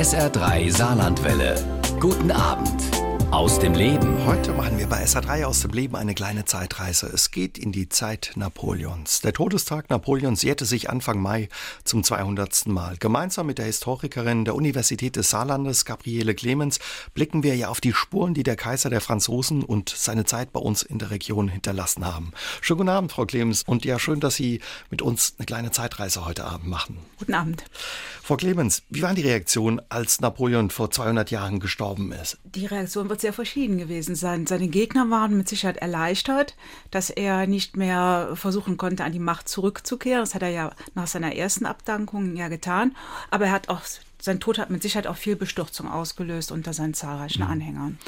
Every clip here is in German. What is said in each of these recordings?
SR3 Saarlandwelle. Guten Abend aus dem Leben. Heute machen wir bei SA3 aus dem Leben eine kleine Zeitreise. Es geht in die Zeit Napoleons. Der Todestag Napoleons jährte sich Anfang Mai zum 200. Mal. Gemeinsam mit der Historikerin der Universität des Saarlandes, Gabriele Clemens, blicken wir ja auf die Spuren, die der Kaiser der Franzosen und seine Zeit bei uns in der Region hinterlassen haben. Schönen guten Abend, Frau Clemens. Und ja, schön, dass Sie mit uns eine kleine Zeitreise heute Abend machen. Guten Abend. Frau Clemens, wie waren die Reaktionen, als Napoleon vor 200 Jahren gestorben ist? Die Reaktion wird sehr verschieden gewesen sein. Seine Gegner waren mit Sicherheit erleichtert, dass er nicht mehr versuchen konnte, an die Macht zurückzukehren. Das hat er ja nach seiner ersten Abdankung ja getan. Aber er hat auch sein Tod hat mit Sicherheit auch viel Bestürzung ausgelöst unter seinen zahlreichen mhm. Anhängern.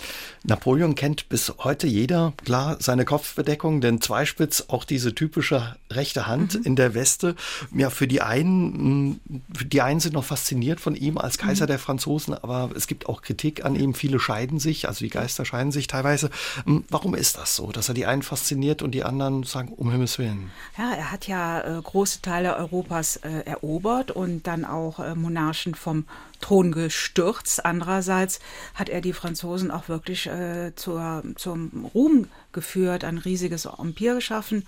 Napoleon kennt bis heute jeder, klar, seine Kopfbedeckung, denn Zweispitz, auch diese typische rechte Hand mhm. in der Weste. Ja, für die einen, für die einen sind noch fasziniert von ihm als Kaiser mhm. der Franzosen, aber es gibt auch Kritik an ihm. Viele scheiden sich, also die Geister scheiden sich teilweise. Hm, warum ist das so, dass er die einen fasziniert und die anderen sagen, um Himmels Willen? Ja, er hat ja äh, große Teile Europas äh, erobert und dann auch äh, Monarchen vom Thron gestürzt. Andererseits hat er die Franzosen auch wirklich äh, zur, zum Ruhm geführt, ein riesiges Empire geschaffen.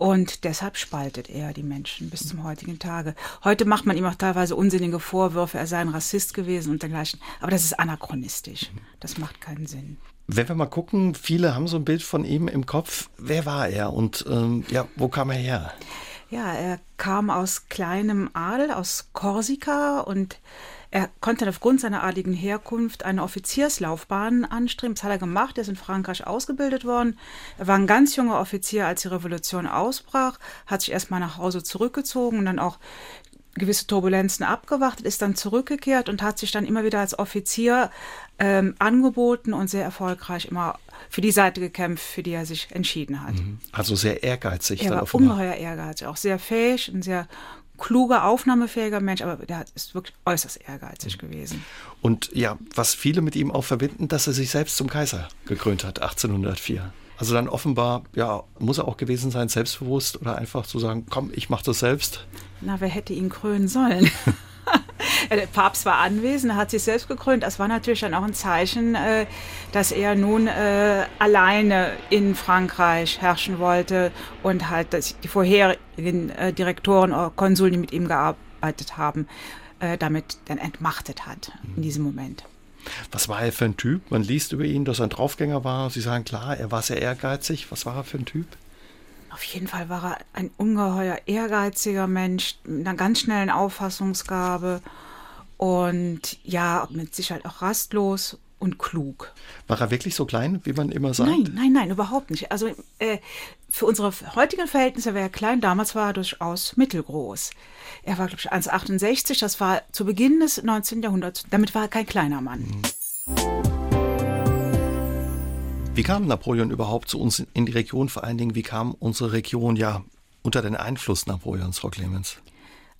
Und deshalb spaltet er die Menschen bis zum heutigen Tage. Heute macht man ihm auch teilweise unsinnige Vorwürfe, er sei ein Rassist gewesen und dergleichen. Aber das ist anachronistisch. Das macht keinen Sinn. Wenn wir mal gucken, viele haben so ein Bild von ihm im Kopf. Wer war er und ähm, ja, wo kam er her? Ja, er kam aus kleinem Adel, aus Korsika und er konnte aufgrund seiner adligen Herkunft eine Offizierslaufbahn anstreben. Das hat er gemacht. Er ist in Frankreich ausgebildet worden. Er war ein ganz junger Offizier, als die Revolution ausbrach, hat sich erstmal nach Hause zurückgezogen und dann auch gewisse Turbulenzen abgewartet, ist dann zurückgekehrt und hat sich dann immer wieder als Offizier ähm, angeboten und sehr erfolgreich immer für die Seite gekämpft, für die er sich entschieden hat. Mhm. Also sehr ehrgeizig. Er war ungeheuer ehrgeizig, auch sehr fähig, ein sehr kluger, aufnahmefähiger Mensch, aber der ist wirklich äußerst ehrgeizig mhm. gewesen. Und ja, was viele mit ihm auch verbinden, dass er sich selbst zum Kaiser gekrönt hat, 1804. Also dann offenbar, ja, muss er auch gewesen sein, selbstbewusst oder einfach zu sagen, komm, ich mach das selbst. Na, wer hätte ihn krönen sollen? der Papst war anwesend, hat sich selbst gekrönt. Das war natürlich dann auch ein Zeichen, äh, dass er nun äh, alleine in Frankreich herrschen wollte und halt dass die vorherigen äh, Direktoren oder Konsuln, die mit ihm gearbeitet haben, damit dann entmachtet hat in diesem Moment. Was war er für ein Typ? Man liest über ihn, dass er ein Draufgänger war. Sie sagen klar, er war sehr ehrgeizig. Was war er für ein Typ? Auf jeden Fall war er ein ungeheuer ehrgeiziger Mensch mit einer ganz schnellen Auffassungsgabe und ja, mit Sicherheit auch rastlos und klug. War er wirklich so klein, wie man immer sagt? Nein, nein, nein, überhaupt nicht. Also äh, für unsere heutigen Verhältnisse war er klein, damals war er durchaus mittelgroß. Er war, glaube ich, 1,68, das war zu Beginn des 19. Jahrhunderts. Damit war er kein kleiner Mann. Wie kam Napoleon überhaupt zu uns in die Region? Vor allen Dingen, wie kam unsere Region ja unter den Einfluss Napoleons, Frau Clemens?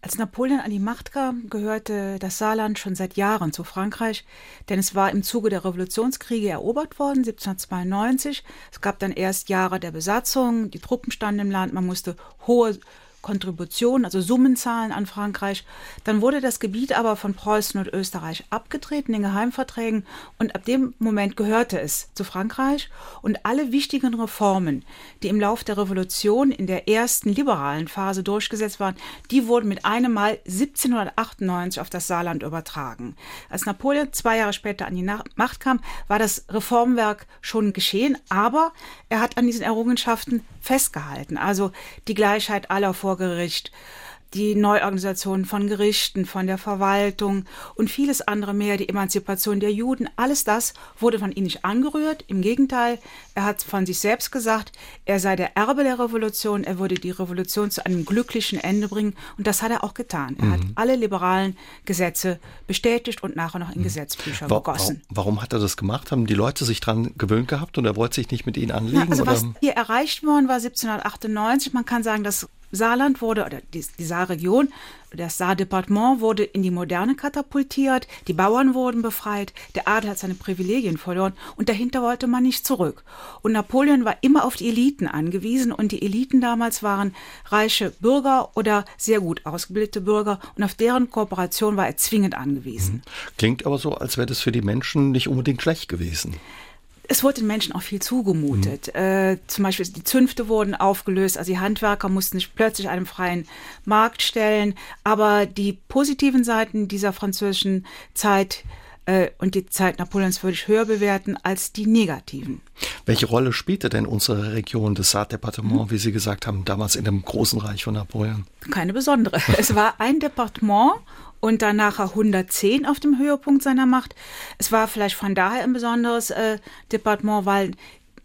Als Napoleon an die Macht kam, gehörte das Saarland schon seit Jahren zu Frankreich, denn es war im Zuge der Revolutionskriege erobert worden, 1792. Es gab dann erst Jahre der Besatzung, die Truppen standen im Land, man musste hohe Kontributionen, also Summenzahlen an Frankreich. Dann wurde das Gebiet aber von Preußen und Österreich abgetreten in Geheimverträgen und ab dem Moment gehörte es zu Frankreich und alle wichtigen Reformen, die im Lauf der Revolution in der ersten liberalen Phase durchgesetzt waren, die wurden mit einem Mal 1798 auf das Saarland übertragen. Als Napoleon zwei Jahre später an die Macht kam, war das Reformwerk schon geschehen, aber er hat an diesen Errungenschaften festgehalten. Also die Gleichheit aller vor Gericht, die Neuorganisation von Gerichten, von der Verwaltung und vieles andere mehr, die Emanzipation der Juden, alles das wurde von ihm nicht angerührt. Im Gegenteil, er hat von sich selbst gesagt, er sei der Erbe der Revolution, er würde die Revolution zu einem glücklichen Ende bringen und das hat er auch getan. Er mhm. hat alle liberalen Gesetze bestätigt und nachher noch in mhm. Gesetzbücher Wa gegossen. Warum hat er das gemacht? Haben die Leute sich daran gewöhnt gehabt und er wollte sich nicht mit ihnen anlegen? Na, also was hier erreicht worden war 1798, man kann sagen, das Saarland wurde, oder die, die Saarregion, das Saardepartement wurde in die Moderne katapultiert, die Bauern wurden befreit, der Adel hat seine Privilegien verloren und dahinter wollte man nicht zurück. Und Napoleon war immer auf die Eliten angewiesen und die Eliten damals waren reiche Bürger oder sehr gut ausgebildete Bürger und auf deren Kooperation war er zwingend angewiesen. Mhm. Klingt aber so, als wäre das für die Menschen nicht unbedingt schlecht gewesen es wurde den Menschen auch viel zugemutet. Mhm. Äh, zum Beispiel die Zünfte wurden aufgelöst, also die Handwerker mussten sich plötzlich einem freien Markt stellen. Aber die positiven Seiten dieser französischen Zeit und die Zeit Napoleons würde ich höher bewerten als die negativen. Welche Rolle spielte denn unsere Region, das Saardepartement, mhm. wie Sie gesagt haben, damals in dem großen Reich von Napoleon? Keine besondere. es war ein Departement und dann nachher 110 auf dem Höhepunkt seiner Macht. Es war vielleicht von daher ein besonderes äh, Departement, weil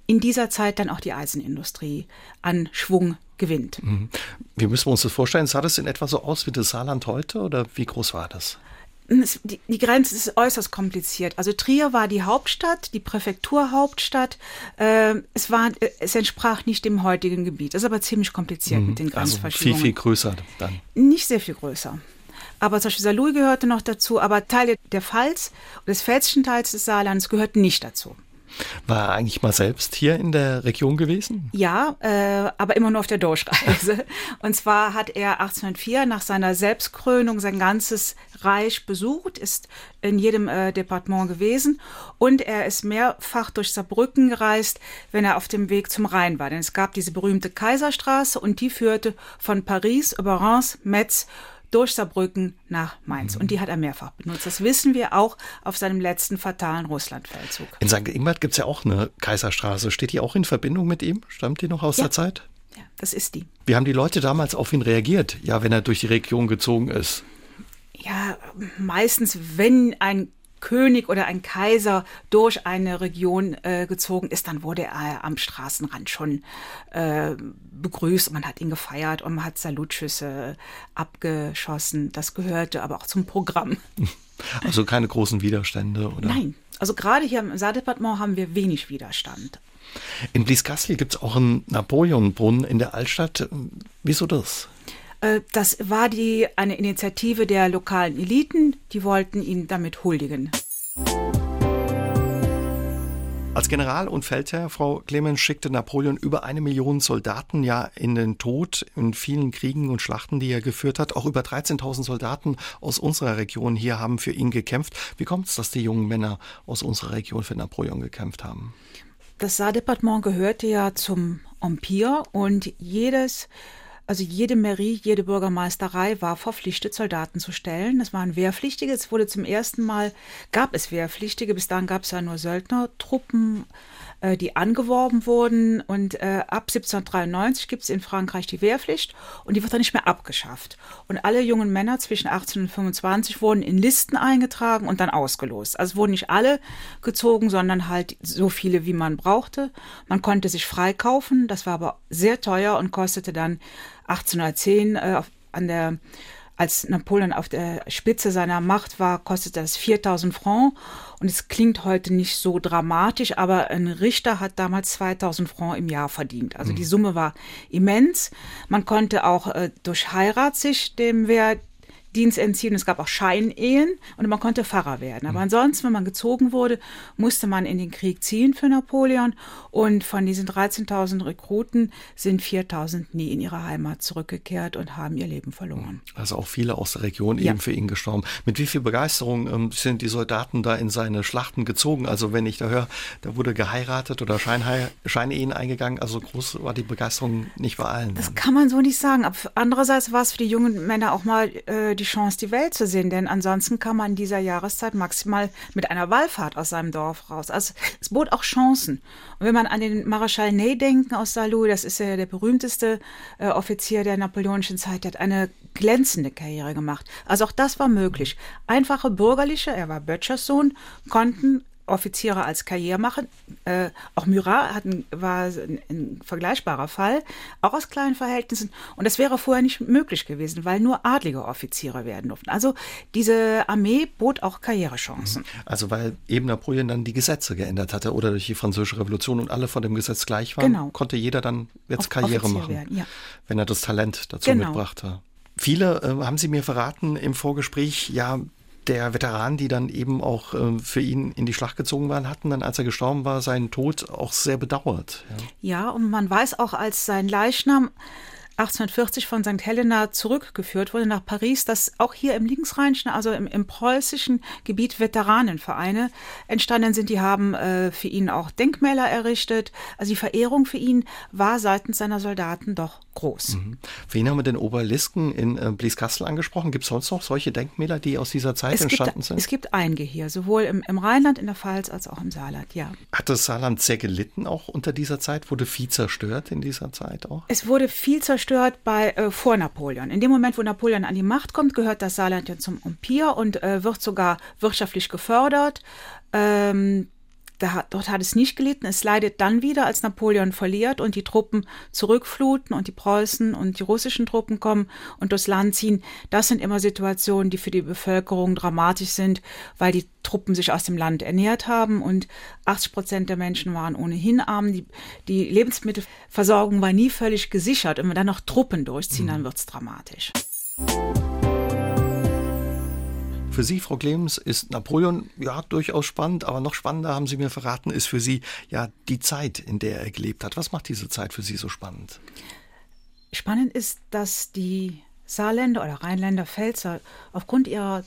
in dieser Zeit dann auch die Eisenindustrie an Schwung gewinnt. Mhm. Wie müssen wir uns das vorstellen? Sah das in etwa so aus wie das Saarland heute oder wie groß war das? Die, die, Grenze ist äußerst kompliziert. Also Trier war die Hauptstadt, die Präfekturhauptstadt. Äh, es, war, es entsprach nicht dem heutigen Gebiet. Das ist aber ziemlich kompliziert mhm. mit den Grenzverschiebungen. Also viel, viel größer dann? Nicht sehr viel größer. Aber zum Beispiel Saarlouis gehörte noch dazu, aber Teile der Pfalz und des pfälzischen Teils des Saarlandes gehörten nicht dazu. War er eigentlich mal selbst hier in der Region gewesen? Ja, äh, aber immer nur auf der Durchreise. Und zwar hat er 1804 nach seiner Selbstkrönung sein ganzes Reich besucht, ist in jedem äh, Departement gewesen und er ist mehrfach durch Saarbrücken gereist, wenn er auf dem Weg zum Rhein war. Denn es gab diese berühmte Kaiserstraße und die führte von Paris über Reims, Metz durch Saarbrücken nach Mainz. Und die hat er mehrfach benutzt. Das wissen wir auch auf seinem letzten fatalen Russlandfeldzug. In St. Ingbert gibt es ja auch eine Kaiserstraße. Steht die auch in Verbindung mit ihm? Stammt die noch aus ja. der Zeit? Ja, das ist die. Wie haben die Leute damals auf ihn reagiert, ja, wenn er durch die Region gezogen ist? Ja, meistens, wenn ein König oder ein Kaiser durch eine Region äh, gezogen ist, dann wurde er am Straßenrand schon äh, begrüßt. Man hat ihn gefeiert und man hat Salutschüsse abgeschossen. Das gehörte aber auch zum Programm. Also keine großen Widerstände, oder? Nein. Also gerade hier im Saardepartement haben wir wenig Widerstand. In Blieskastel gibt es auch einen Napoleonbrunnen in der Altstadt. Wieso das? Äh, das war die, eine Initiative der lokalen Eliten, die wollten ihn damit huldigen. Als General und Feldherr, Frau Clemens, schickte Napoleon über eine Million Soldaten ja in den Tod in vielen Kriegen und Schlachten, die er geführt hat. Auch über 13.000 Soldaten aus unserer Region hier haben für ihn gekämpft. Wie kommt es, dass die jungen Männer aus unserer Region für Napoleon gekämpft haben? Das Saardepartement gehörte ja zum Empire und jedes also jede Mairie, jede Bürgermeisterei war verpflichtet, Soldaten zu stellen. Das waren Wehrpflichtige. Es wurde zum ersten Mal, gab es Wehrpflichtige. Bis dahin gab es ja nur Söldnertruppen, äh, die angeworben wurden. Und äh, ab 1793 gibt es in Frankreich die Wehrpflicht und die wird dann nicht mehr abgeschafft. Und alle jungen Männer zwischen 18 und 25 wurden in Listen eingetragen und dann ausgelost. Also wurden nicht alle gezogen, sondern halt so viele, wie man brauchte. Man konnte sich freikaufen. Das war aber sehr teuer und kostete dann 1810 äh, an der als Napoleon auf der Spitze seiner Macht war, kostete das 4000 Francs. Und es klingt heute nicht so dramatisch, aber ein Richter hat damals 2000 Francs im Jahr verdient. Also mhm. die Summe war immens. Man konnte auch äh, durch Heirat sich dem Wehr Dienst entziehen. Es gab auch Scheinehen und man konnte Pfarrer werden. Aber mhm. ansonsten, wenn man gezogen wurde, musste man in den Krieg ziehen für Napoleon. Und von diesen 13.000 Rekruten sind 4.000 nie in ihre Heimat zurückgekehrt und haben ihr Leben verloren. Also auch viele aus der Region ja. eben für ihn gestorben. Mit wie viel Begeisterung ähm, sind die Soldaten da in seine Schlachten gezogen? Also wenn ich da höre, da wurde geheiratet oder Scheinehen eingegangen. Also groß war die Begeisterung nicht bei allen. Das kann man so nicht sagen. Aber andererseits war es für die jungen Männer auch mal äh, die die Chance, die Welt zu sehen, denn ansonsten kam man in dieser Jahreszeit maximal mit einer Wallfahrt aus seinem Dorf raus. Also es bot auch Chancen. Und wenn man an den Marschall Ney denken aus Saarlouis, das ist ja der berühmteste äh, Offizier der napoleonischen Zeit, der hat eine glänzende Karriere gemacht. Also auch das war möglich. Einfache Bürgerliche, er war Böttchers Sohn, konnten Offiziere als Karriere machen. Äh, auch Murat hat ein, war ein, ein, vergleichbarer Fall, auch aus kleinen Verhältnissen. Und das wäre vorher nicht möglich gewesen, weil nur adlige Offiziere werden durften. Also diese Armee bot auch Karrierechancen. Mhm. Also weil eben Napoleon dann die Gesetze geändert hatte oder durch die Französische Revolution und alle vor dem Gesetz gleich waren, genau. konnte jeder dann jetzt auch Karriere Offizier machen, werden, ja. wenn er das Talent dazu genau. mitbrachte. Viele äh, haben Sie mir verraten im Vorgespräch, ja, der Veteran, die dann eben auch äh, für ihn in die Schlacht gezogen waren, hatten dann, als er gestorben war, seinen Tod auch sehr bedauert. Ja, ja und man weiß auch, als sein Leichnam 1840 von St. Helena zurückgeführt wurde nach Paris, dass auch hier im linksrheinischen, also im, im preußischen Gebiet Veteranenvereine entstanden sind. Die haben äh, für ihn auch Denkmäler errichtet. Also die Verehrung für ihn war seitens seiner Soldaten doch groß. Mhm. Wen haben wir denn Oberlisken in äh, Blieskastel angesprochen? Gibt es sonst noch solche Denkmäler, die aus dieser Zeit es entstanden gibt, sind? Es gibt einige hier, sowohl im, im Rheinland, in der Pfalz als auch im Saarland, ja. Hat das Saarland sehr gelitten auch unter dieser Zeit? Wurde viel zerstört in dieser Zeit auch? Es wurde viel zerstört bei äh, vor Napoleon. In dem Moment, wo Napoleon an die Macht kommt, gehört das Saarland ja zum Empire und äh, wird sogar wirtschaftlich gefördert. Ähm, da, dort hat es nicht gelitten. Es leidet dann wieder, als Napoleon verliert und die Truppen zurückfluten und die Preußen und die russischen Truppen kommen und durchs Land ziehen. Das sind immer Situationen, die für die Bevölkerung dramatisch sind, weil die Truppen sich aus dem Land ernährt haben und 80 Prozent der Menschen waren ohnehin arm. Die, die Lebensmittelversorgung war nie völlig gesichert. Und wenn dann noch Truppen durchziehen, dann mhm. wird es dramatisch. Für Sie, Frau Clemens, ist Napoleon ja durchaus spannend, aber noch spannender, haben Sie mir verraten, ist für Sie ja die Zeit, in der er gelebt hat. Was macht diese Zeit für Sie so spannend? Spannend ist, dass die Saarländer oder Rheinländer Pfälzer aufgrund ihrer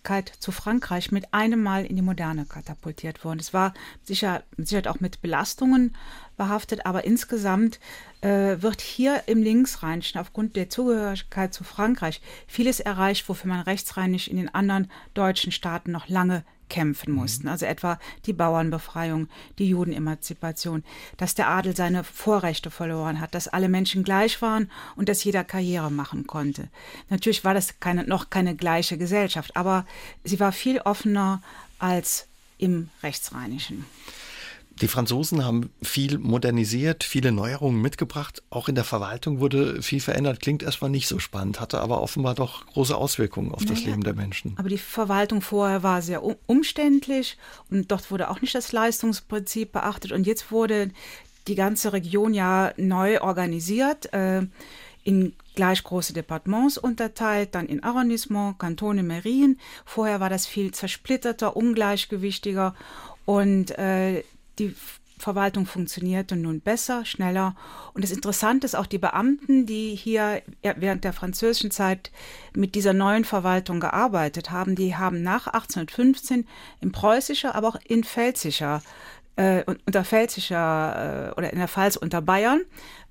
Zugehörigkeit zu Frankreich mit einem Mal in die Moderne katapultiert wurden. Es war sicher, sicher auch mit Belastungen behaftet, aber insgesamt äh, wird hier im Linksrheinischen aufgrund der Zugehörigkeit zu Frankreich vieles erreicht, wofür man rechtsrheinisch in den anderen deutschen Staaten noch lange kämpfen mussten. Mhm. Also etwa die Bauernbefreiung, die Judenemanzipation, dass der Adel seine Vorrechte verloren hat, dass alle Menschen gleich waren und dass jeder Karriere machen konnte. Natürlich war das keine, noch keine gleiche Gesellschaft, aber sie war viel offener als im Rechtsrheinischen. Die Franzosen haben viel modernisiert, viele Neuerungen mitgebracht. Auch in der Verwaltung wurde viel verändert. Klingt erstmal nicht so spannend, hatte aber offenbar doch große Auswirkungen auf naja, das Leben der Menschen. Aber die Verwaltung vorher war sehr umständlich und dort wurde auch nicht das Leistungsprinzip beachtet. Und jetzt wurde die ganze Region ja neu organisiert. Äh, in gleich große Departements unterteilt, dann in Arrondissement, Kantone, Merien. Vorher war das viel zersplitterter, ungleichgewichtiger und äh, die Verwaltung funktionierte nun besser, schneller. Und das Interessante ist auch die Beamten, die hier während der französischen Zeit mit dieser neuen Verwaltung gearbeitet haben, die haben nach 1815 in preußischer, aber auch in pfälzischer äh, unter pfälzischer äh, oder in der Pfalz unter Bayern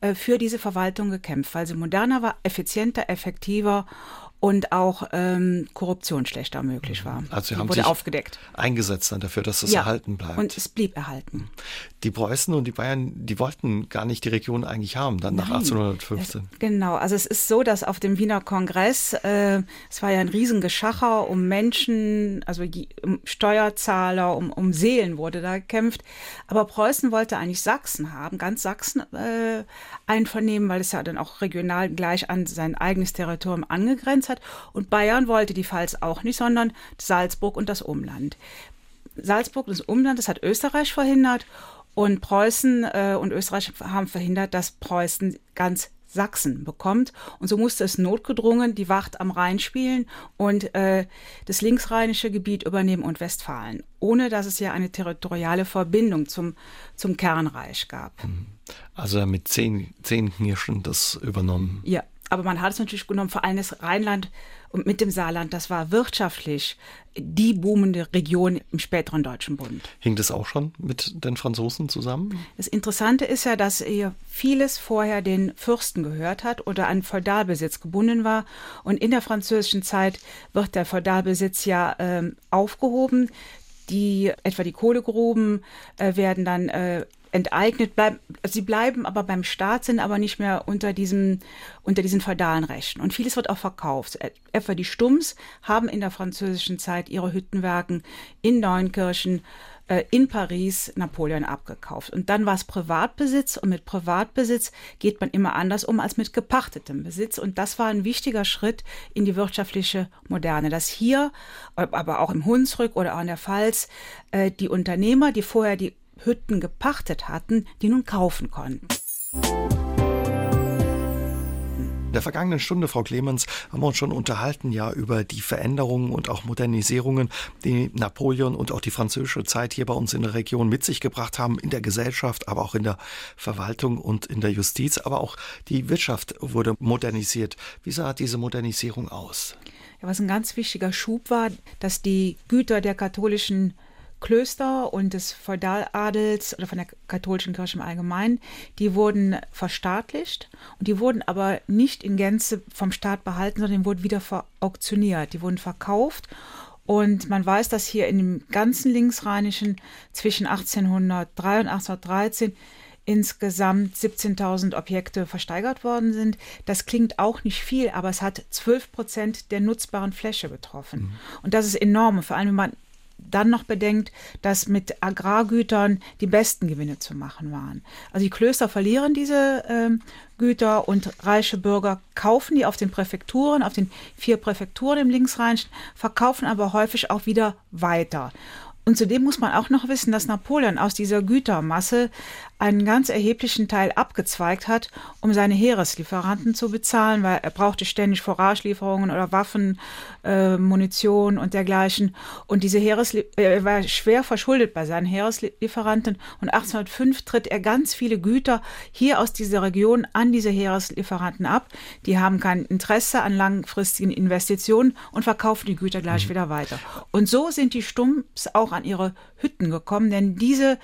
äh, für diese Verwaltung gekämpft, weil sie moderner war, effizienter, effektiver und auch ähm, Korruption schlechter möglich war. Also Sie haben wurde sich aufgedeckt. eingesetzt dann dafür, dass es ja, erhalten bleibt. Und es blieb erhalten. Die Preußen und die Bayern, die wollten gar nicht die Region eigentlich haben, dann nach Nein, 1815. Es, genau, also es ist so, dass auf dem Wiener Kongress, äh, es war ja ein Riesengeschacher um Menschen, also um Steuerzahler, um, um Seelen wurde da gekämpft. Aber Preußen wollte eigentlich Sachsen haben, ganz Sachsen äh, einvernehmen, weil es ja dann auch regional gleich an sein eigenes Territorium angegrenzt hat. Und Bayern wollte die Pfalz auch nicht, sondern Salzburg und das Umland. Salzburg und das Umland, das hat Österreich verhindert. Und Preußen äh, und Österreich haben verhindert, dass Preußen ganz Sachsen bekommt. Und so musste es notgedrungen die Wacht am Rhein spielen und äh, das linksrheinische Gebiet übernehmen und Westfalen, ohne dass es ja eine territoriale Verbindung zum, zum Kernreich gab. Mhm. Also mit zehn, zehn Knirschen das übernommen. Ja, aber man hat es natürlich genommen, vor allem das Rheinland und mit dem Saarland, das war wirtschaftlich die boomende Region im späteren Deutschen Bund. Hing das auch schon mit den Franzosen zusammen? Das Interessante ist ja, dass hier vieles vorher den Fürsten gehört hat oder an Feudalbesitz gebunden war. Und in der französischen Zeit wird der Feudalbesitz ja äh, aufgehoben. Die, etwa die Kohlegruben äh, werden dann äh, enteignet bleiben. Sie bleiben aber beim Staat, sind aber nicht mehr unter diesem, unter diesen feudalen Rechten. Und vieles wird auch verkauft. Etwa die Stumms haben in der französischen Zeit ihre Hüttenwerken in Neunkirchen äh, in Paris Napoleon abgekauft. Und dann war es Privatbesitz und mit Privatbesitz geht man immer anders um als mit gepachtetem Besitz. Und das war ein wichtiger Schritt in die wirtschaftliche Moderne, dass hier, aber auch im Hunsrück oder auch in der Pfalz, äh, die Unternehmer, die vorher die Hütten gepachtet hatten, die nun kaufen konnten. In der vergangenen Stunde, Frau Clemens, haben wir uns schon unterhalten ja über die Veränderungen und auch Modernisierungen, die Napoleon und auch die französische Zeit hier bei uns in der Region mit sich gebracht haben, in der Gesellschaft, aber auch in der Verwaltung und in der Justiz, aber auch die Wirtschaft wurde modernisiert. Wie sah diese Modernisierung aus? Ja, was ein ganz wichtiger Schub war, dass die Güter der katholischen Klöster und des Feudaladels oder von der katholischen Kirche im Allgemeinen, die wurden verstaatlicht und die wurden aber nicht in Gänze vom Staat behalten, sondern die wurden wieder verauktioniert, die wurden verkauft und man weiß, dass hier in dem ganzen Linksrheinischen zwischen 1803 und 1813 insgesamt 17.000 Objekte versteigert worden sind. Das klingt auch nicht viel, aber es hat 12 Prozent der nutzbaren Fläche betroffen. Mhm. Und das ist enorm. Vor allem, wenn man dann noch bedenkt, dass mit Agrargütern die besten Gewinne zu machen waren. Also die Klöster verlieren diese ähm, Güter und reiche Bürger kaufen die auf den Präfekturen, auf den vier Präfekturen im Linksrheinischen, verkaufen aber häufig auch wieder weiter. Und zudem muss man auch noch wissen, dass Napoleon aus dieser Gütermasse einen ganz erheblichen Teil abgezweigt hat, um seine Heereslieferanten zu bezahlen, weil er brauchte ständig Foragelieferungen oder Waffen, äh, Munition und dergleichen. Und diese Heereslie er war schwer verschuldet bei seinen Heereslieferanten. Und 1805 tritt er ganz viele Güter hier aus dieser Region an diese Heereslieferanten ab. Die haben kein Interesse an langfristigen Investitionen und verkaufen die Güter gleich mhm. wieder weiter. Und so sind die Stumps auch an ihre Hütten gekommen, denn diese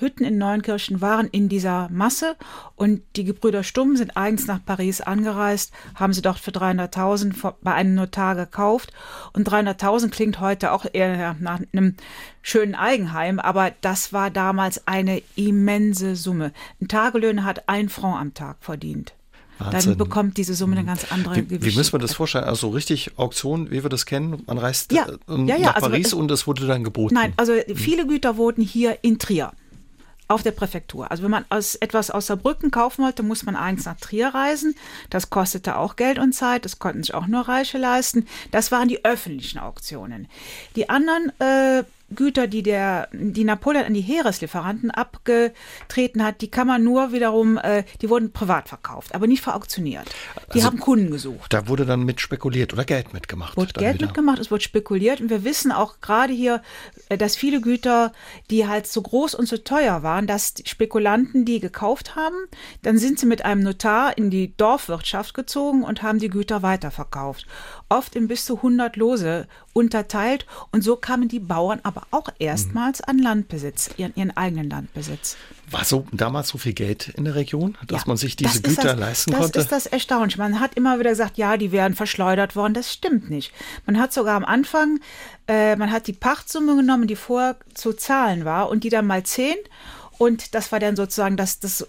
Hütten in Neunkirchen waren in dieser Masse und die Gebrüder Stumm sind eigens nach Paris angereist, haben sie dort für 300.000 bei einem Notar gekauft und 300.000 klingt heute auch eher nach einem schönen Eigenheim, aber das war damals eine immense Summe. Ein Tagelöhner hat ein Franc am Tag verdient. Wahnsinn. Dann bekommt diese Summe eine ganz andere wie, Gewichtung. Wie müssen wir das vorstellen? Also richtig Auktion, wie wir das kennen? Man reist ja, äh, ja, ja, nach also Paris also, und es wurde dann geboten. Nein, also viele Güter wurden hier in Trier auf der Präfektur. Also wenn man aus, etwas aus Saarbrücken kaufen wollte, muss man eins nach Trier reisen. Das kostete auch Geld und Zeit. Das konnten sich auch nur Reiche leisten. Das waren die öffentlichen Auktionen. Die anderen äh, Güter, die der, die Napoleon an die Heereslieferanten abgetreten hat, die kann man nur wiederum, äh, die wurden privat verkauft, aber nicht verauktioniert. Die also, haben Kunden gesucht. Da wurde dann mit spekuliert oder Geld mitgemacht. Wurde Geld wieder. mitgemacht, es wurde spekuliert und wir wissen auch gerade hier, äh, dass viele Güter, die halt so groß und so teuer waren, dass Spekulanten die gekauft haben, dann sind sie mit einem Notar in die Dorfwirtschaft gezogen und haben die Güter weiterverkauft. Oft in bis zu 100 Lose unterteilt und so kamen die Bauern aber auch erstmals an Landbesitz, ihren, ihren eigenen Landbesitz. War so damals so viel Geld in der Region, dass ja, man sich diese Güter das, leisten das konnte? Das ist das Erstaunliche. Man hat immer wieder gesagt, ja, die werden verschleudert worden. Das stimmt nicht. Man hat sogar am Anfang, äh, man hat die Pachtsumme genommen, die vorher zu zahlen war und die dann mal zehn und das war dann sozusagen das, das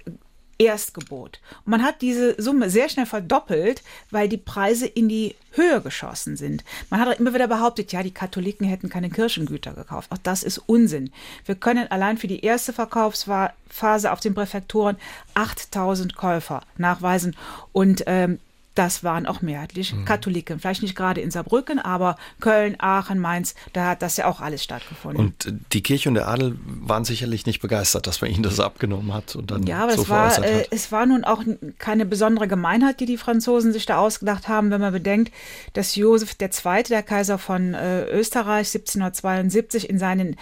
Erstgebot. Und man hat diese Summe sehr schnell verdoppelt, weil die Preise in die Höhe geschossen sind. Man hat immer wieder behauptet, ja, die Katholiken hätten keine Kirchengüter gekauft. Auch das ist Unsinn. Wir können allein für die erste Verkaufsphase auf den Präfekturen 8000 Käufer nachweisen. Und ähm, das waren auch mehrheitlich mhm. Katholiken. Vielleicht nicht gerade in Saarbrücken, aber Köln, Aachen, Mainz, da hat das ja auch alles stattgefunden. Und äh, die Kirche und der Adel waren sicherlich nicht begeistert, dass man ihnen das abgenommen hat und dann ja, aber so es war, äh, es war nun auch keine besondere Gemeinheit, die die Franzosen sich da ausgedacht haben, wenn man bedenkt, dass Josef II., der Kaiser von äh, Österreich, 1772 in seinen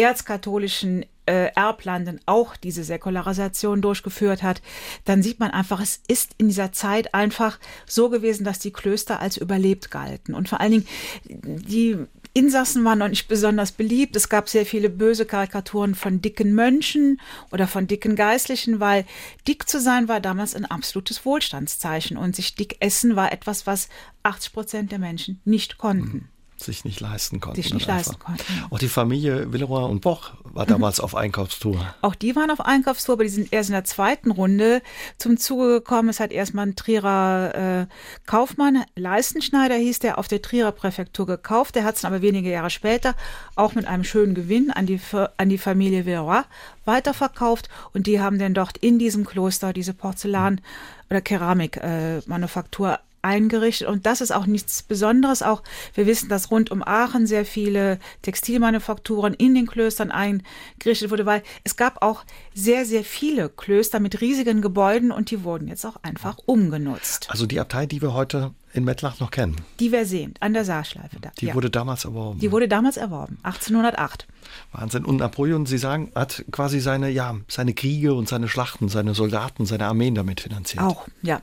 erzkatholischen äh, Erblanden auch diese Säkularisation durchgeführt hat, dann sieht man einfach, es ist in dieser Zeit einfach so gewesen, dass die Klöster als überlebt galten. Und vor allen Dingen die Insassen waren noch nicht besonders beliebt. Es gab sehr viele böse Karikaturen von dicken Mönchen oder von dicken Geistlichen, weil dick zu sein war damals ein absolutes Wohlstandszeichen und sich dick essen war etwas, was 80 Prozent der Menschen nicht konnten. Sich nicht leisten konnten. Sich nicht leisten konnten. Auch die Familie Villeroy und Boch war damals mhm. auf Einkaufstour. Auch die waren auf Einkaufstour, aber die sind erst in der zweiten Runde zum Zuge gekommen. Es hat erstmal ein Trierer äh, Kaufmann, Leistenschneider hieß der, auf der Trierer Präfektur gekauft. Der hat es aber wenige Jahre später auch mit einem schönen Gewinn an die, an die Familie Villeroy weiterverkauft und die haben dann dort in diesem Kloster diese Porzellan- oder Keramikmanufaktur äh, eingerichtet. Und das ist auch nichts Besonderes. Auch wir wissen, dass rund um Aachen sehr viele Textilmanufakturen in den Klöstern eingerichtet wurde, weil es gab auch sehr, sehr viele Klöster mit riesigen Gebäuden und die wurden jetzt auch einfach umgenutzt. Also die Abtei, die wir heute in Mettlach noch kennen. Die wir sehen, an der Saarschleife da. Die ja. wurde damals erworben. Die wurde damals erworben, 1808. Wahnsinn. Und Napoleon, Sie sagen, hat quasi seine, ja, seine Kriege und seine Schlachten, seine Soldaten, seine Armeen damit finanziert. Auch, ja.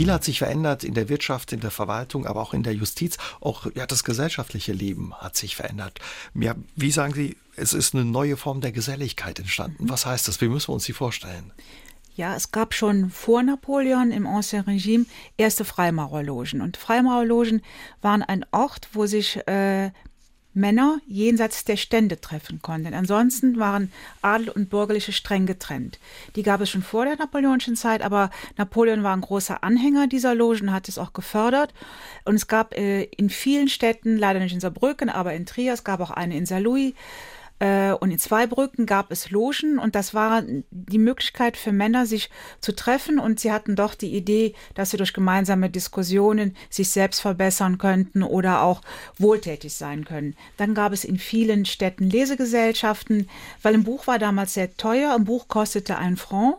Viel hat sich verändert in der Wirtschaft, in der Verwaltung, aber auch in der Justiz. Auch ja, das gesellschaftliche Leben hat sich verändert. Ja, wie sagen Sie, es ist eine neue Form der Geselligkeit entstanden. Was heißt das? Wie müssen wir uns die vorstellen? Ja, es gab schon vor Napoleon im Ancien Regime erste Freimaurerlogen. Und Freimaurerlogen waren ein Ort, wo sich äh, Männer jenseits der Stände treffen konnten. Ansonsten waren Adel und Bürgerliche streng getrennt. Die gab es schon vor der napoleonischen Zeit, aber Napoleon war ein großer Anhänger dieser Logen, hat es auch gefördert. Und es gab äh, in vielen Städten, leider nicht in Saarbrücken, aber in Trier, es gab auch eine in Saarlouis, und in Zweibrücken gab es Logen und das war die Möglichkeit für Männer, sich zu treffen und sie hatten doch die Idee, dass sie durch gemeinsame Diskussionen sich selbst verbessern könnten oder auch wohltätig sein können. Dann gab es in vielen Städten Lesegesellschaften, weil ein Buch war damals sehr teuer. Ein Buch kostete ein Franc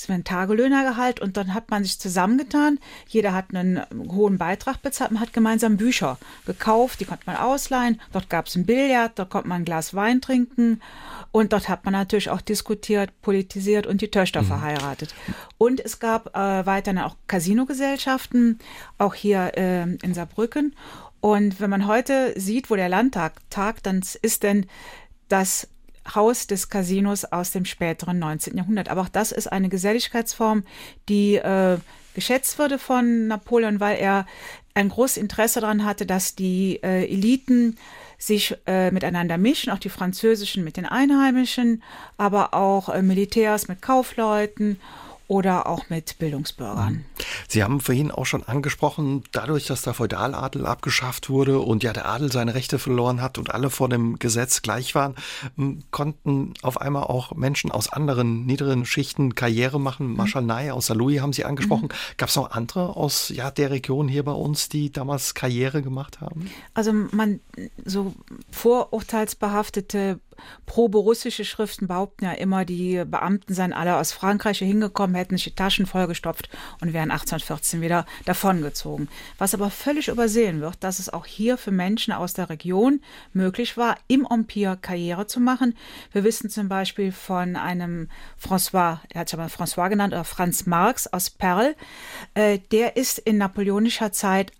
es war ein Tagelöhnergehalt und dann hat man sich zusammengetan. Jeder hat einen hohen Beitrag bezahlt. Man hat gemeinsam Bücher gekauft, die konnte man ausleihen. Dort gab es ein Billard, dort konnte man ein Glas Wein trinken und dort hat man natürlich auch diskutiert, politisiert und die Töchter mhm. verheiratet. Und es gab äh, weiterhin auch Casinogesellschaften, auch hier äh, in Saarbrücken. Und wenn man heute sieht, wo der Landtag tagt, dann ist denn das Haus des Casinos aus dem späteren 19. Jahrhundert. Aber auch das ist eine Geselligkeitsform, die äh, geschätzt wurde von Napoleon, weil er ein großes Interesse daran hatte, dass die äh, Eliten sich äh, miteinander mischen, auch die französischen mit den Einheimischen, aber auch äh, Militärs mit Kaufleuten oder auch mit Bildungsbürgern. Sie haben vorhin auch schon angesprochen, dadurch, dass der Feudaladel abgeschafft wurde und ja der Adel seine Rechte verloren hat und alle vor dem Gesetz gleich waren, konnten auf einmal auch Menschen aus anderen niederen Schichten Karriere machen. Mhm. Marshall Ney aus Saarlouis haben Sie angesprochen. Mhm. Gab es noch andere aus ja, der Region hier bei uns, die damals Karriere gemacht haben? Also man so vorurteilsbehaftete pro-russische Schriften behaupten ja immer, die Beamten seien alle aus Frankreich hingekommen, hätten sich die Taschen vollgestopft und wären 1814 wieder davongezogen. Was aber völlig übersehen wird, dass es auch hier für Menschen aus der Region möglich war, im Empire Karriere zu machen. Wir wissen zum Beispiel von einem François, er hat sich aber François genannt, oder Franz Marx aus Perl, äh, der ist in napoleonischer Zeit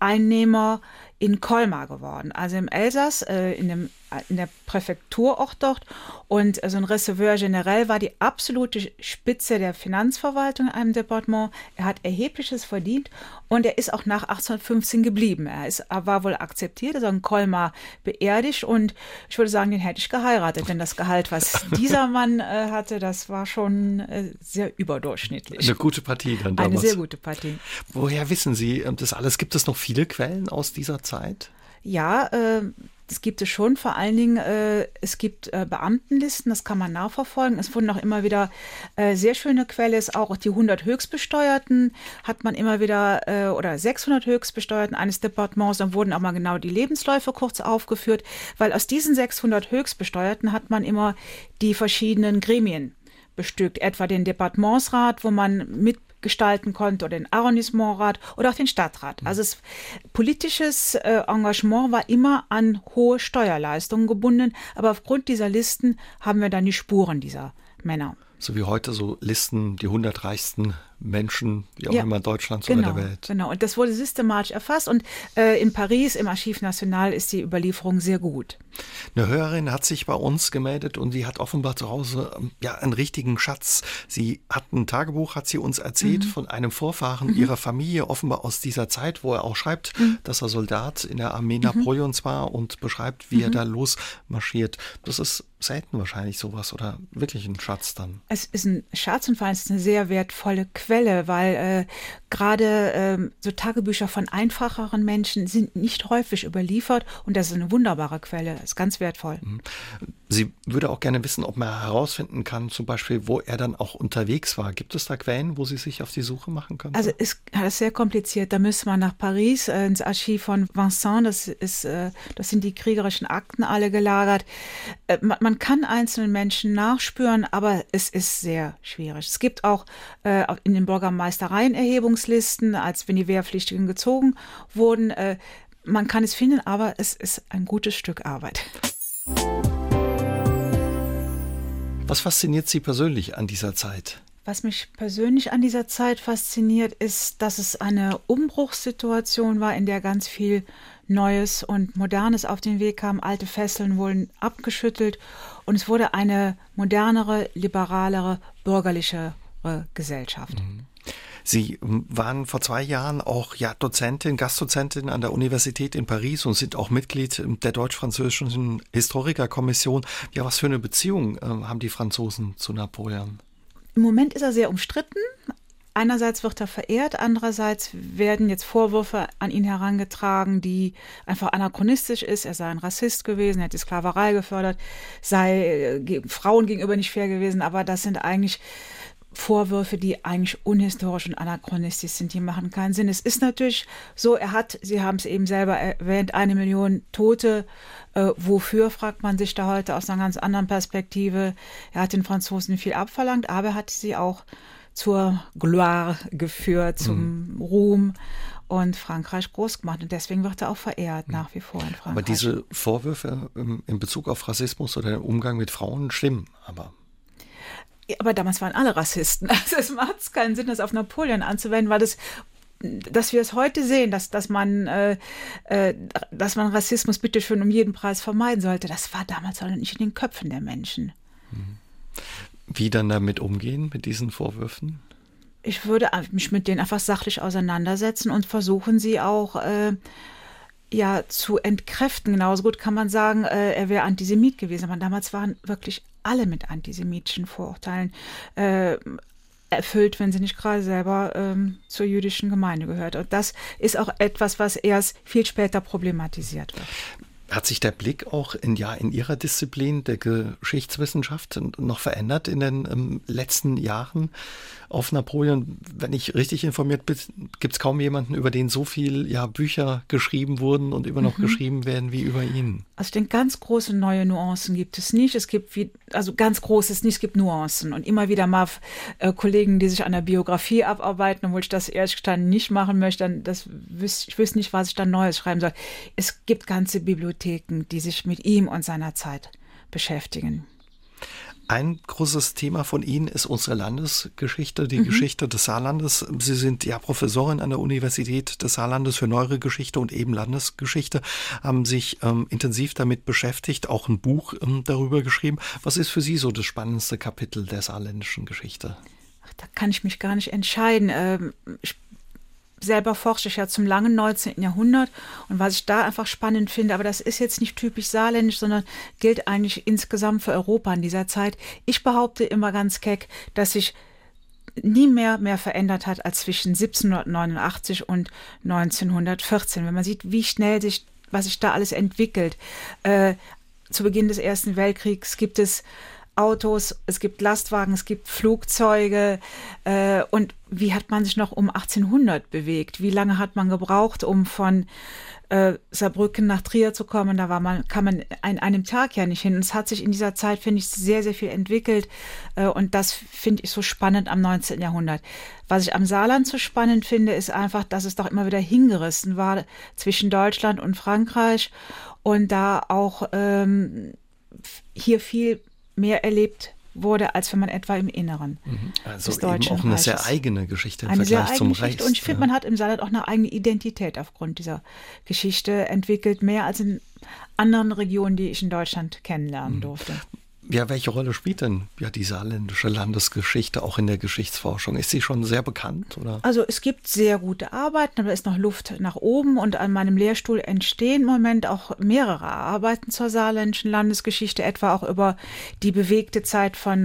Einnehmer in Colmar geworden, also im Elsass, äh, in, dem, in der Präfekturort dort. Und äh, so ein Receveur generell war die absolute Spitze der Finanzverwaltung in einem Departement. Er hat erhebliches verdient und er ist auch nach 1815 geblieben. Er, ist, er war wohl akzeptiert, also in Colmar beerdigt und ich würde sagen, den hätte ich geheiratet, denn das Gehalt, was dieser Mann äh, hatte, das war schon äh, sehr überdurchschnittlich. Eine gute Partie dann damals. Eine sehr gute Partie. Woher wissen Sie das alles? Gibt es noch viele Quellen aus dieser Zeit? Ja, äh, das gibt es schon. Vor allen Dingen, äh, es gibt äh, Beamtenlisten, das kann man nachverfolgen. Es wurden auch immer wieder äh, sehr schöne Quelle, ist auch die 100 Höchstbesteuerten hat man immer wieder, äh, oder 600 Höchstbesteuerten eines Departements, dann wurden auch mal genau die Lebensläufe kurz aufgeführt, weil aus diesen 600 Höchstbesteuerten hat man immer die verschiedenen Gremien bestückt, etwa den Departementsrat, wo man mit gestalten konnte oder den Arrondissementrat oder auch den Stadtrat. Also es, politisches äh, Engagement war immer an hohe Steuerleistungen gebunden, aber aufgrund dieser Listen haben wir dann die Spuren dieser Männer. So wie heute so Listen, die 100 reichsten Menschen, wie auch Ja, immer Deutschlands Genau, oder der Welt. genau. Und das wurde systematisch erfasst. Und äh, in Paris, im Archiv National, ist die Überlieferung sehr gut. Eine Hörerin hat sich bei uns gemeldet und sie hat offenbar zu Hause ähm, ja einen richtigen Schatz. Sie hat ein Tagebuch, hat sie uns erzählt, Mhm. von einem Vorfahren ihrer Familie, offenbar aus dieser Zeit, wo er auch schreibt, Mhm. dass er Soldat in der Armee Napoleons war und beschreibt, wie Mhm. er da losmarschiert. Das ist selten wahrscheinlich sowas oder wirklich ein Schatz dann. Es ist ein Schatz und vor allem ist eine sehr wertvolle Quelle, weil äh, gerade ähm, so Tagebücher von einfacheren Menschen sind nicht häufig überliefert und das ist eine wunderbare Quelle, ist ganz wertvoll. Sie würde auch gerne wissen, ob man herausfinden kann, zum Beispiel, wo er dann auch unterwegs war. Gibt es da Quellen, wo Sie sich auf die Suche machen können? Also ist das ist sehr kompliziert. Da müsste man nach Paris äh, ins Archiv von Vincent. Das ist, äh, das sind die kriegerischen Akten alle gelagert. Äh, man, man kann einzelnen Menschen nachspüren, aber es ist sehr schwierig. Es gibt auch äh, in den Bürgermeistereien Erhebungslisten, als wenn die Wehrpflichtigen gezogen wurden. Äh, man kann es finden, aber es ist ein gutes Stück Arbeit. Was fasziniert Sie persönlich an dieser Zeit? Was mich persönlich an dieser Zeit fasziniert, ist, dass es eine Umbruchssituation war, in der ganz viel Neues und Modernes auf den Weg kam. Alte Fesseln wurden abgeschüttelt und es wurde eine modernere, liberalere, bürgerlichere Gesellschaft. Sie waren vor zwei Jahren auch ja, Dozentin, Gastdozentin an der Universität in Paris und sind auch Mitglied der deutsch-französischen Historikerkommission. Ja, was für eine Beziehung äh, haben die Franzosen zu Napoleon? Im Moment ist er sehr umstritten. Einerseits wird er verehrt, andererseits werden jetzt Vorwürfe an ihn herangetragen, die einfach anachronistisch ist. Er sei ein Rassist gewesen, er hätte die Sklaverei gefördert, sei äh, Frauen gegenüber nicht fair gewesen, aber das sind eigentlich Vorwürfe, die eigentlich unhistorisch und anachronistisch sind, die machen keinen Sinn. Es ist natürlich so, er hat, Sie haben es eben selber erwähnt, eine Million Tote. Äh, wofür, fragt man sich da heute aus einer ganz anderen Perspektive. Er hat den Franzosen viel abverlangt, aber er hat sie auch zur Gloire geführt, zum Ruhm und Frankreich groß gemacht. Und deswegen wird er auch verehrt nach wie vor in Frankreich. Aber diese Vorwürfe ähm, in Bezug auf Rassismus oder den Umgang mit Frauen stimmen aber. Aber damals waren alle Rassisten. Also es macht keinen Sinn, das auf Napoleon anzuwenden, weil das dass wir es heute sehen, dass, dass, man, äh, äh, dass man Rassismus bitte schön um jeden Preis vermeiden sollte, das war damals halt nicht in den Köpfen der Menschen. Wie dann damit umgehen, mit diesen Vorwürfen? Ich würde mich mit denen einfach sachlich auseinandersetzen und versuchen, sie auch äh, ja, zu entkräften. Genauso gut kann man sagen, äh, er wäre Antisemit gewesen, aber damals waren wirklich alle mit antisemitischen Vorurteilen äh, erfüllt, wenn sie nicht gerade selber ähm, zur jüdischen Gemeinde gehört. Und das ist auch etwas, was erst viel später problematisiert wird. Hat sich der Blick auch in, ja, in Ihrer Disziplin der Geschichtswissenschaft noch verändert in den ähm, letzten Jahren auf Napoleon? Wenn ich richtig informiert bin, gibt es kaum jemanden, über den so viel ja, Bücher geschrieben wurden und immer noch mhm. geschrieben werden wie über ihn. Also ich denke, ganz große neue Nuancen gibt es nicht. Es gibt, wie, also ganz großes nicht, es gibt Nuancen. Und immer wieder mal äh, Kollegen, die sich an der Biografie abarbeiten, obwohl ich das ehrlich gestanden nicht machen möchte, dann das wüs ich wüsste nicht, was ich dann Neues schreiben soll. Es gibt ganze Bibliotheken die sich mit ihm und seiner Zeit beschäftigen. Ein großes Thema von Ihnen ist unsere Landesgeschichte, die mhm. Geschichte des Saarlandes. Sie sind ja Professorin an der Universität des Saarlandes für Neuere Geschichte und eben Landesgeschichte, haben sich ähm, intensiv damit beschäftigt, auch ein Buch ähm, darüber geschrieben. Was ist für Sie so das spannendste Kapitel der saarländischen Geschichte? Ach, da kann ich mich gar nicht entscheiden. Ähm, ich selber forsche ich ja zum langen 19. Jahrhundert und was ich da einfach spannend finde, aber das ist jetzt nicht typisch saarländisch, sondern gilt eigentlich insgesamt für Europa in dieser Zeit. Ich behaupte immer ganz keck, dass sich nie mehr mehr verändert hat als zwischen 1789 und 1914. Wenn man sieht, wie schnell sich, was sich da alles entwickelt. Äh, zu Beginn des Ersten Weltkriegs gibt es Autos, es gibt Lastwagen, es gibt Flugzeuge. Äh, und wie hat man sich noch um 1800 bewegt? Wie lange hat man gebraucht, um von äh, Saarbrücken nach Trier zu kommen? Da war man, kann man an einem Tag ja nicht hin. Und es hat sich in dieser Zeit, finde ich, sehr, sehr viel entwickelt. Äh, und das finde ich so spannend am 19. Jahrhundert. Was ich am Saarland so spannend finde, ist einfach, dass es doch immer wieder hingerissen war zwischen Deutschland und Frankreich. Und da auch ähm, hier viel mehr erlebt wurde, als wenn man etwa im Inneren mhm. also des Deutschen eben auch eine Reiches. sehr eigene Geschichte im eine Vergleich zum Geschichte. Recht. Und ich finde, ja. man hat im Saarland auch eine eigene Identität aufgrund dieser Geschichte entwickelt, mehr als in anderen Regionen, die ich in Deutschland kennenlernen durfte. Ja, welche Rolle spielt denn ja die saarländische Landesgeschichte auch in der Geschichtsforschung? Ist sie schon sehr bekannt oder? Also es gibt sehr gute Arbeiten, aber da ist noch Luft nach oben und an meinem Lehrstuhl entstehen im Moment auch mehrere Arbeiten zur saarländischen Landesgeschichte, etwa auch über die bewegte Zeit von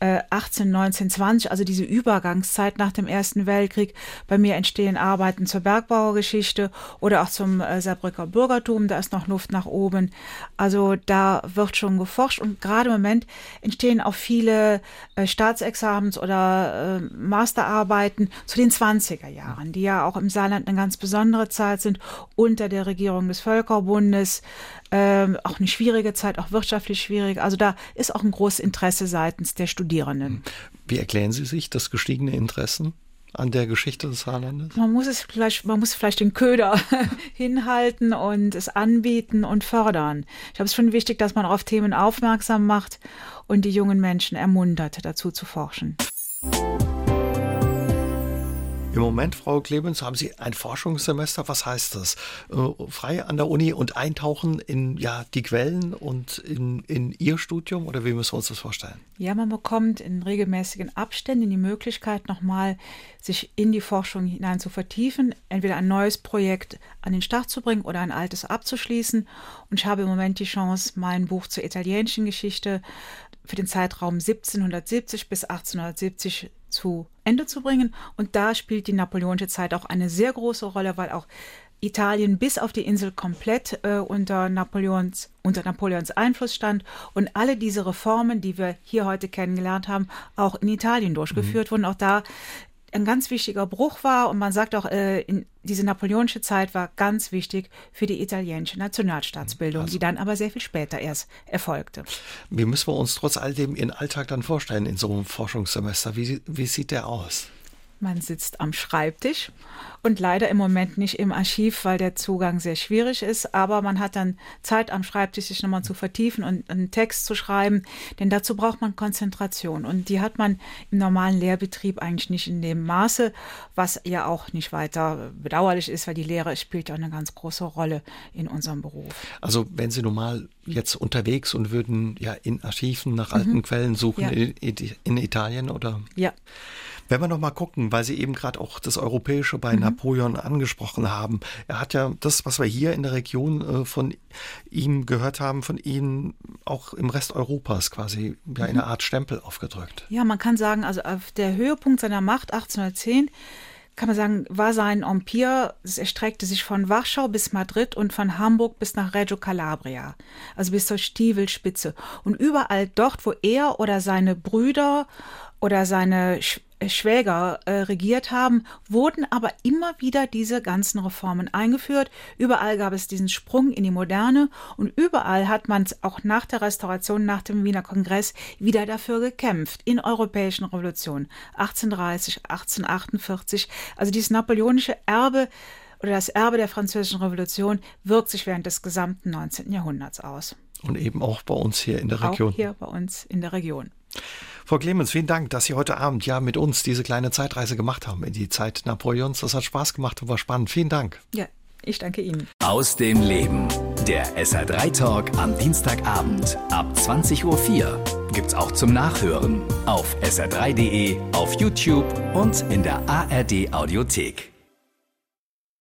1918, 1920, also diese Übergangszeit nach dem Ersten Weltkrieg. Bei mir entstehen Arbeiten zur Bergbauergeschichte oder auch zum äh, Saarbrücker Bürgertum, da ist noch Luft nach oben. Also da wird schon geforscht und gerade im Moment entstehen auch viele äh, Staatsexamens oder äh, Masterarbeiten zu den 20er Jahren, die ja auch im Saarland eine ganz besondere Zeit sind, unter der Regierung des Völkerbundes. Ähm, auch eine schwierige Zeit, auch wirtschaftlich schwierig. Also da ist auch ein großes Interesse seitens der Studierenden. Wie erklären Sie sich das gestiegene Interessen? an der Geschichte des Saarlandes? Man muss es vielleicht, man muss vielleicht den Köder hinhalten und es anbieten und fördern. Ich glaube, es ist schon wichtig, dass man auf Themen aufmerksam macht und die jungen Menschen ermuntert, dazu zu forschen. Im Moment, Frau Clemens, haben Sie ein Forschungssemester. Was heißt das? Äh, frei an der Uni und eintauchen in ja, die Quellen und in, in Ihr Studium? Oder wie müssen wir uns das vorstellen? Ja, man bekommt in regelmäßigen Abständen die Möglichkeit, nochmal sich in die Forschung hinein zu vertiefen, entweder ein neues Projekt an den Start zu bringen oder ein altes abzuschließen. Und ich habe im Moment die Chance, mein Buch zur italienischen Geschichte für den Zeitraum 1770 bis 1870 zu Ende zu bringen. Und da spielt die napoleonische Zeit auch eine sehr große Rolle, weil auch Italien bis auf die Insel komplett äh, unter, Napoleons, unter Napoleons Einfluss stand und alle diese Reformen, die wir hier heute kennengelernt haben, auch in Italien durchgeführt mhm. wurden. Auch da ein ganz wichtiger Bruch war und man sagt auch, äh, in, diese napoleonische Zeit war ganz wichtig für die italienische Nationalstaatsbildung, also, die dann aber sehr viel später erst erfolgte. Wie müssen wir uns trotz all dem Ihren Alltag dann vorstellen in so einem Forschungssemester? Wie, wie sieht der aus? Man sitzt am Schreibtisch und leider im Moment nicht im Archiv, weil der Zugang sehr schwierig ist. Aber man hat dann Zeit am Schreibtisch, sich nochmal zu vertiefen und einen Text zu schreiben. Denn dazu braucht man Konzentration. Und die hat man im normalen Lehrbetrieb eigentlich nicht in dem Maße, was ja auch nicht weiter bedauerlich ist, weil die Lehre spielt ja eine ganz große Rolle in unserem Beruf. Also wenn Sie normal jetzt unterwegs und würden ja in Archiven nach alten mhm. Quellen suchen ja. in, in Italien oder? Ja. Wenn wir noch mal gucken, weil Sie eben gerade auch das Europäische bei mhm. Napoleon angesprochen haben. Er hat ja das, was wir hier in der Region äh, von ihm gehört haben, von Ihnen auch im Rest Europas quasi ja mhm. eine Art Stempel aufgedrückt. Ja, man kann sagen, also auf der Höhepunkt seiner Macht 1810 kann man sagen, war sein Empire, es erstreckte sich von Warschau bis Madrid und von Hamburg bis nach Reggio Calabria, also bis zur Stiefelspitze. Und überall dort, wo er oder seine Brüder oder seine Schwäger äh, regiert haben, wurden aber immer wieder diese ganzen Reformen eingeführt. Überall gab es diesen Sprung in die Moderne und überall hat man auch nach der Restauration, nach dem Wiener Kongress wieder dafür gekämpft, in europäischen Revolutionen. 1830, 1848. Also dieses napoleonische Erbe oder das Erbe der französischen Revolution wirkt sich während des gesamten 19. Jahrhunderts aus. Und eben auch bei uns hier in der Region. Auch hier bei uns in der Region. Frau Clemens, vielen Dank, dass Sie heute Abend ja mit uns diese kleine Zeitreise gemacht haben in die Zeit Napoleons. Das hat Spaß gemacht und war spannend. Vielen Dank. Ja, ich danke Ihnen. Aus dem Leben. Der SR3 Talk am Dienstagabend ab 20.04 Uhr gibt's auch zum Nachhören auf sr3.de, auf YouTube und in der ARD Audiothek.